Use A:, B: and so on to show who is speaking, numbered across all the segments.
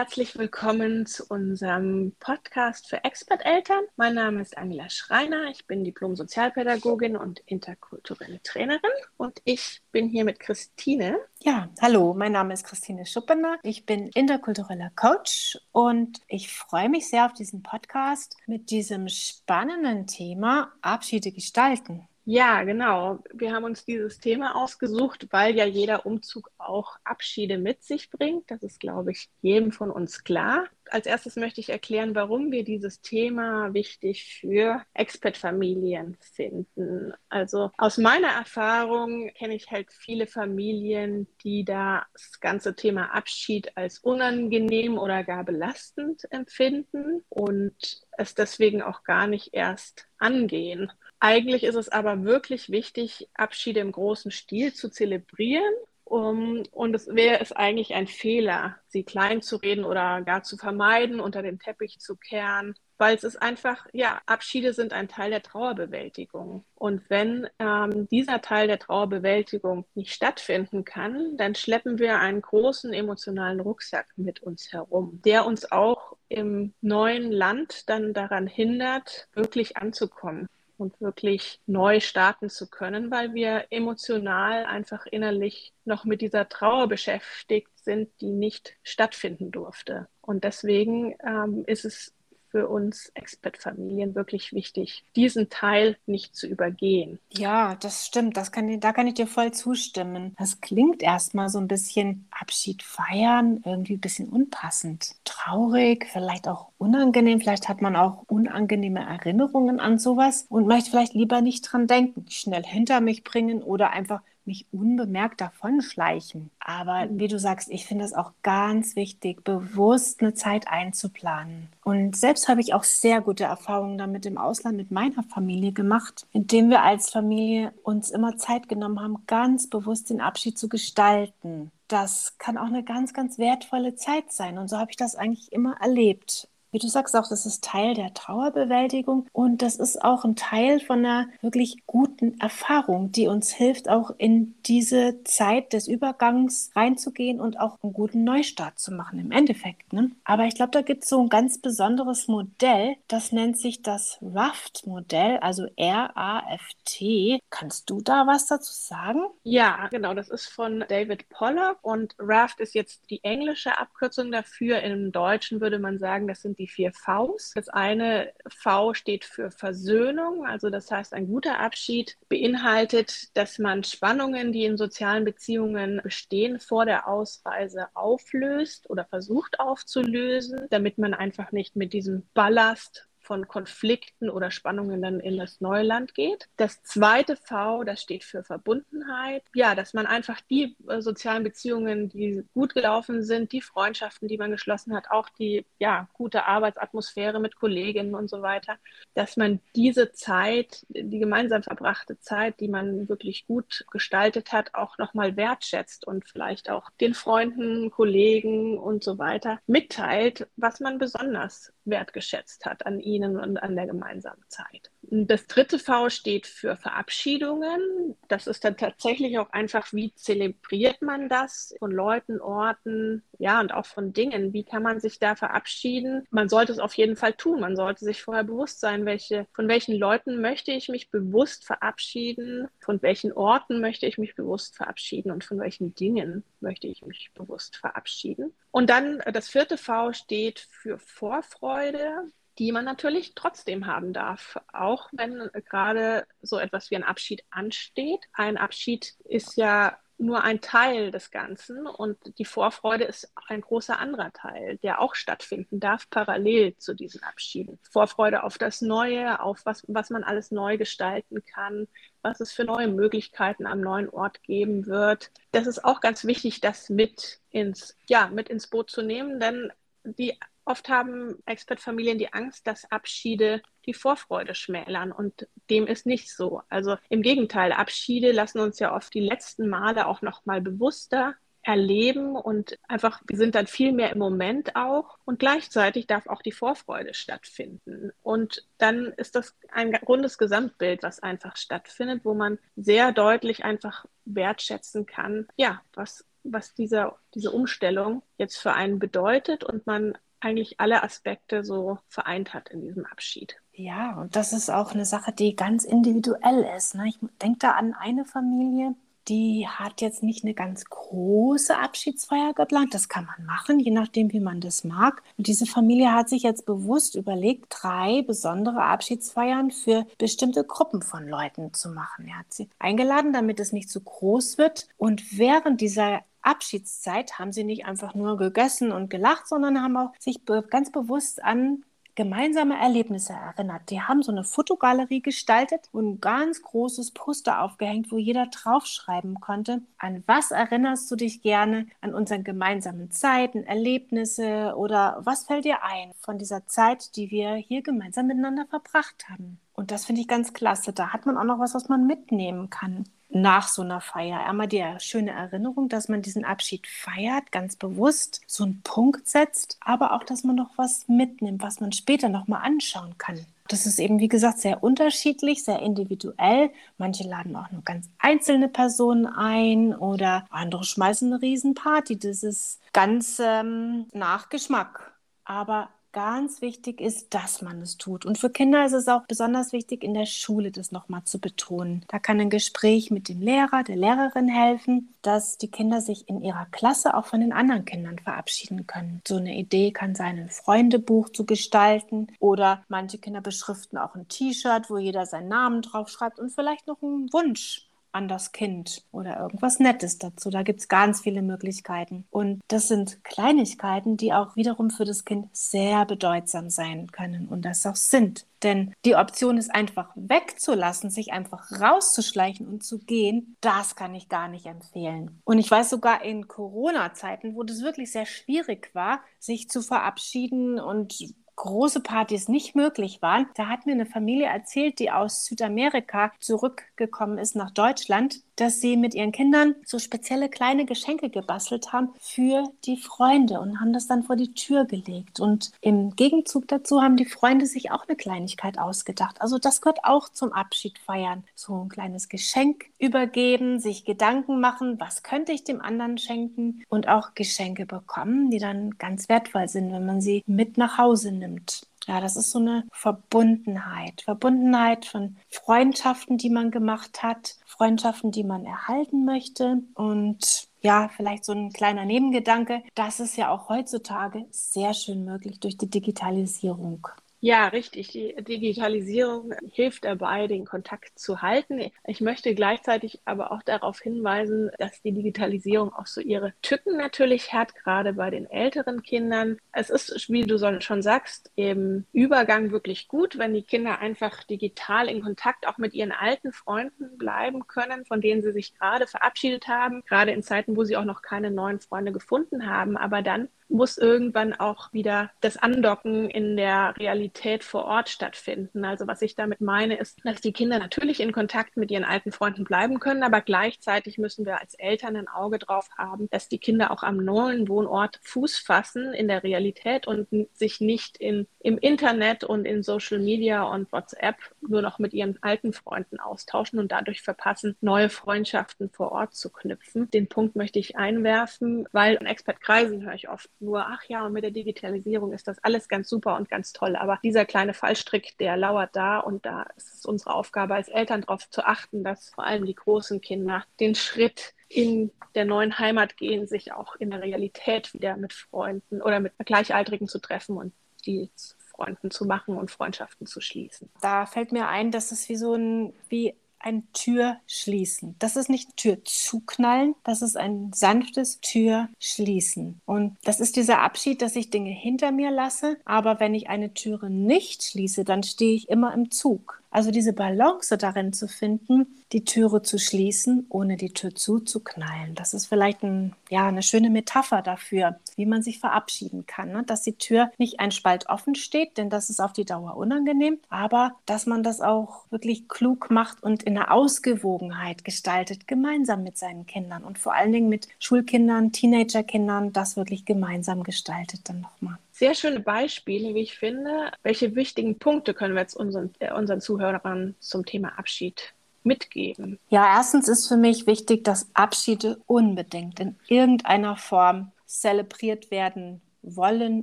A: herzlich willkommen zu unserem Podcast für Expert-Eltern. Mein Name ist Angela Schreiner, ich bin Diplom-Sozialpädagogin und interkulturelle Trainerin und ich bin hier mit Christine.
B: Ja, hallo, mein Name ist Christine Schuppener, ich bin interkultureller Coach und ich freue mich sehr auf diesen Podcast mit diesem spannenden Thema Abschiede gestalten.
A: Ja, genau. Wir haben uns dieses Thema ausgesucht, weil ja jeder Umzug auch Abschiede mit sich bringt. Das ist, glaube ich, jedem von uns klar. Als erstes möchte ich erklären, warum wir dieses Thema wichtig für Expat-Familien finden. Also aus meiner Erfahrung kenne ich halt viele Familien, die das ganze Thema Abschied als unangenehm oder gar belastend empfinden und es deswegen auch gar nicht erst angehen. Eigentlich ist es aber wirklich wichtig, Abschiede im großen Stil zu zelebrieren. Um, und es wäre es eigentlich ein Fehler, sie klein zu reden oder gar zu vermeiden, unter den Teppich zu kehren, weil es ist einfach, ja, Abschiede sind ein Teil der Trauerbewältigung. Und wenn ähm, dieser Teil der Trauerbewältigung nicht stattfinden kann, dann schleppen wir einen großen emotionalen Rucksack mit uns herum, der uns auch im neuen Land dann daran hindert, wirklich anzukommen und wirklich neu starten zu können, weil wir emotional einfach innerlich noch mit dieser Trauer beschäftigt sind, die nicht stattfinden durfte. Und deswegen ähm, ist es für uns Expat-Familien wirklich wichtig, diesen Teil nicht zu übergehen.
B: Ja, das stimmt. Das kann, da kann ich dir voll zustimmen. Das klingt erstmal so ein bisschen Abschied feiern, irgendwie ein bisschen unpassend. Traurig, vielleicht auch unangenehm. Vielleicht hat man auch unangenehme Erinnerungen an sowas und möchte vielleicht lieber nicht dran denken, schnell hinter mich bringen oder einfach mich unbemerkt davonschleichen. Aber wie du sagst, ich finde es auch ganz wichtig, bewusst eine Zeit einzuplanen. Und selbst habe ich auch sehr gute Erfahrungen damit im Ausland mit meiner Familie gemacht, indem wir als Familie uns immer Zeit genommen haben, ganz bewusst den Abschied zu gestalten. Das kann auch eine ganz, ganz wertvolle Zeit sein. Und so habe ich das eigentlich immer erlebt. Wie du sagst auch, das ist Teil der Trauerbewältigung und das ist auch ein Teil von einer wirklich guten Erfahrung, die uns hilft, auch in diese Zeit des Übergangs reinzugehen und auch einen guten Neustart zu machen im Endeffekt. Ne? Aber ich glaube, da gibt es so ein ganz besonderes Modell, das nennt sich das RAFT-Modell, also R-A-F-T. Kannst du da was dazu sagen?
A: Ja, genau, das ist von David Pollock und RAFT ist jetzt die englische Abkürzung dafür. Im Deutschen würde man sagen, das sind die vier Vs. Das eine V steht für Versöhnung, also das heißt, ein guter Abschied beinhaltet, dass man Spannungen, die in sozialen Beziehungen bestehen, vor der Ausreise auflöst oder versucht aufzulösen, damit man einfach nicht mit diesem Ballast von Konflikten oder Spannungen dann in das neue Land geht. Das zweite V, das steht für Verbundenheit. Ja, dass man einfach die äh, sozialen Beziehungen, die gut gelaufen sind, die Freundschaften, die man geschlossen hat, auch die ja, gute Arbeitsatmosphäre mit Kolleginnen und so weiter, dass man diese Zeit, die gemeinsam verbrachte Zeit, die man wirklich gut gestaltet hat, auch nochmal wertschätzt und vielleicht auch den Freunden, Kollegen und so weiter mitteilt, was man besonders wertgeschätzt hat an ihnen und an der gemeinsamen Zeit. Das dritte V steht für Verabschiedungen. Das ist dann tatsächlich auch einfach, wie zelebriert man das von Leuten, Orten, ja, und auch von Dingen. Wie kann man sich da verabschieden? Man sollte es auf jeden Fall tun. Man sollte sich vorher bewusst sein, welche, von welchen Leuten möchte ich mich bewusst verabschieden, von welchen Orten möchte ich mich bewusst verabschieden und von welchen Dingen möchte ich mich bewusst verabschieden. Und dann das vierte V steht für Vorfreude die man natürlich trotzdem haben darf, auch wenn gerade so etwas wie ein Abschied ansteht. Ein Abschied ist ja nur ein Teil des Ganzen und die Vorfreude ist ein großer anderer Teil, der auch stattfinden darf, parallel zu diesen Abschieden. Vorfreude auf das Neue, auf was, was man alles neu gestalten kann, was es für neue Möglichkeiten am neuen Ort geben wird. Das ist auch ganz wichtig, das mit ins, ja, mit ins Boot zu nehmen, denn die Oft haben Expertfamilien die Angst, dass Abschiede die Vorfreude schmälern und dem ist nicht so. Also im Gegenteil, Abschiede lassen uns ja oft die letzten Male auch noch mal bewusster erleben und einfach, wir sind dann viel mehr im Moment auch und gleichzeitig darf auch die Vorfreude stattfinden. Und dann ist das ein rundes Gesamtbild, was einfach stattfindet, wo man sehr deutlich einfach wertschätzen kann, ja, was was dieser, diese Umstellung jetzt für einen bedeutet und man eigentlich alle Aspekte so vereint hat in diesem Abschied.
B: Ja, und das ist auch eine Sache, die ganz individuell ist. Ne? Ich denke da an eine Familie, die hat jetzt nicht eine ganz große Abschiedsfeier geplant. Das kann man machen, je nachdem, wie man das mag. Und diese Familie hat sich jetzt bewusst überlegt, drei besondere Abschiedsfeiern für bestimmte Gruppen von Leuten zu machen. Er hat sie eingeladen, damit es nicht zu groß wird. Und während dieser Abschiedszeit haben sie nicht einfach nur gegessen und gelacht, sondern haben auch sich ganz bewusst an gemeinsame Erlebnisse erinnert. Die haben so eine Fotogalerie gestaltet und ein ganz großes Poster aufgehängt, wo jeder draufschreiben konnte, an was erinnerst du dich gerne an unseren gemeinsamen Zeiten, Erlebnisse oder was fällt dir ein von dieser Zeit, die wir hier gemeinsam miteinander verbracht haben. Und das finde ich ganz klasse. Da hat man auch noch was, was man mitnehmen kann nach so einer Feier. Einmal die schöne Erinnerung, dass man diesen Abschied feiert, ganz bewusst so einen Punkt setzt, aber auch, dass man noch was mitnimmt, was man später noch mal anschauen kann. Das ist eben, wie gesagt, sehr unterschiedlich, sehr individuell. Manche laden auch nur ganz einzelne Personen ein oder andere schmeißen eine Riesenparty. Das ist ganz ähm, nach Geschmack. Aber ganz wichtig ist, dass man es tut. Und für Kinder ist es auch besonders wichtig, in der Schule das nochmal zu betonen. Da kann ein Gespräch mit dem Lehrer, der Lehrerin helfen, dass die Kinder sich in ihrer Klasse auch von den anderen Kindern verabschieden können. So eine Idee kann sein, ein Freundebuch zu gestalten oder manche Kinder beschriften auch ein T-Shirt, wo jeder seinen Namen draufschreibt und vielleicht noch einen Wunsch an das Kind oder irgendwas Nettes dazu. Da gibt es ganz viele Möglichkeiten. Und das sind Kleinigkeiten, die auch wiederum für das Kind sehr bedeutsam sein können und das auch sind. Denn die Option ist einfach wegzulassen, sich einfach rauszuschleichen und zu gehen, das kann ich gar nicht empfehlen. Und ich weiß sogar in Corona-Zeiten, wo das wirklich sehr schwierig war, sich zu verabschieden und große Partys nicht möglich waren, da hat mir eine Familie erzählt, die aus Südamerika zurückgekommen ist nach Deutschland, dass sie mit ihren Kindern so spezielle kleine Geschenke gebastelt haben für die Freunde und haben das dann vor die Tür gelegt. Und im Gegenzug dazu haben die Freunde sich auch eine Kleinigkeit ausgedacht. Also das gehört auch zum Abschied feiern. So ein kleines Geschenk übergeben, sich Gedanken machen, was könnte ich dem anderen schenken und auch Geschenke bekommen, die dann ganz wertvoll sind, wenn man sie mit nach Hause nimmt. Ja, das ist so eine Verbundenheit. Verbundenheit von Freundschaften, die man gemacht hat, Freundschaften, die man erhalten möchte und ja, vielleicht so ein kleiner Nebengedanke. Das ist ja auch heutzutage sehr schön möglich durch die Digitalisierung.
A: Ja, richtig. Die Digitalisierung hilft dabei, den Kontakt zu halten. Ich möchte gleichzeitig aber auch darauf hinweisen, dass die Digitalisierung auch so ihre Tücken natürlich hat, gerade bei den älteren Kindern. Es ist, wie du schon sagst, im Übergang wirklich gut, wenn die Kinder einfach digital in Kontakt auch mit ihren alten Freunden bleiben können, von denen sie sich gerade verabschiedet haben, gerade in Zeiten, wo sie auch noch keine neuen Freunde gefunden haben. Aber dann muss irgendwann auch wieder das Andocken in der Realität vor Ort stattfinden. Also was ich damit meine, ist, dass die Kinder natürlich in Kontakt mit ihren alten Freunden bleiben können, aber gleichzeitig müssen wir als Eltern ein Auge drauf haben, dass die Kinder auch am neuen Wohnort Fuß fassen in der Realität und sich nicht in, im Internet und in Social Media und WhatsApp nur noch mit ihren alten Freunden austauschen und dadurch verpassen, neue Freundschaften vor Ort zu knüpfen. Den Punkt möchte ich einwerfen, weil in Expertkreisen höre ich oft nur, ach ja, und mit der Digitalisierung ist das alles ganz super und ganz toll. Aber dieser kleine Fallstrick, der lauert da und da ist es unsere Aufgabe als Eltern darauf zu achten, dass vor allem die großen Kinder den Schritt in der neuen Heimat gehen, sich auch in der Realität wieder mit Freunden oder mit Gleichaltrigen zu treffen und die Freunden zu machen und Freundschaften zu schließen.
B: Da fällt mir ein, dass es wie so ein, wie ein Tür schließen. Das ist nicht Tür zuknallen, das ist ein sanftes Tür schließen. Und das ist dieser Abschied, dass ich Dinge hinter mir lasse. Aber wenn ich eine Türe nicht schließe, dann stehe ich immer im Zug. Also diese Balance darin zu finden, die Türe zu schließen, ohne die Tür zuzuknallen. Das ist vielleicht ein, ja, eine schöne Metapher dafür, wie man sich verabschieden kann. Ne? Dass die Tür nicht ein Spalt offen steht, denn das ist auf die Dauer unangenehm, aber dass man das auch wirklich klug macht und in der Ausgewogenheit gestaltet, gemeinsam mit seinen Kindern und vor allen Dingen mit Schulkindern, Teenagerkindern, das wirklich gemeinsam gestaltet dann nochmal
A: sehr schöne Beispiele, wie ich finde. Welche wichtigen Punkte können wir jetzt unseren, äh, unseren Zuhörern zum Thema Abschied mitgeben?
B: Ja, erstens ist für mich wichtig, dass Abschiede unbedingt in irgendeiner Form zelebriert werden wollen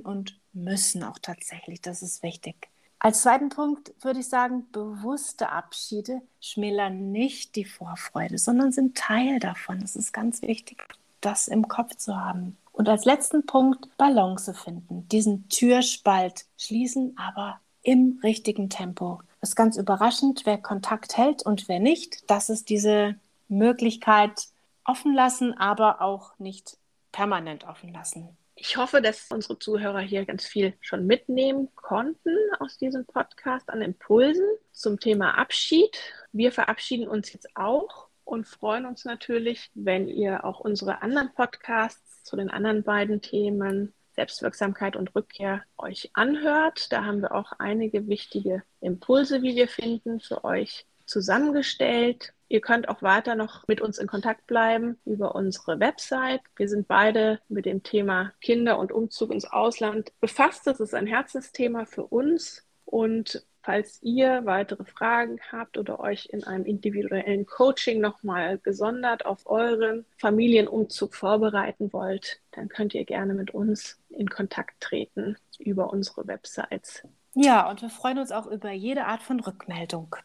B: und müssen auch tatsächlich. Das ist wichtig. Als zweiten Punkt würde ich sagen, bewusste Abschiede schmälern nicht die Vorfreude, sondern sind Teil davon. Es ist ganz wichtig, das im Kopf zu haben. Und als letzten Punkt Balance finden, diesen Türspalt schließen, aber im richtigen Tempo. Es ist ganz überraschend, wer Kontakt hält und wer nicht. Das ist diese Möglichkeit offen lassen, aber auch nicht permanent offen lassen.
A: Ich hoffe, dass unsere Zuhörer hier ganz viel schon mitnehmen konnten aus diesem Podcast an Impulsen zum Thema Abschied. Wir verabschieden uns jetzt auch und freuen uns natürlich, wenn ihr auch unsere anderen Podcasts zu den anderen beiden Themen Selbstwirksamkeit und Rückkehr euch anhört. Da haben wir auch einige wichtige Impulse, wie wir finden, für euch zusammengestellt. Ihr könnt auch weiter noch mit uns in Kontakt bleiben über unsere Website. Wir sind beide mit dem Thema Kinder und Umzug ins Ausland befasst. Das ist ein Herzensthema für uns. Und falls ihr weitere Fragen habt oder euch in einem individuellen Coaching nochmal gesondert auf euren Familienumzug vorbereiten wollt, dann könnt ihr gerne mit uns in Kontakt treten über unsere Websites.
B: Ja, und wir freuen uns auch über jede Art von Rückmeldung.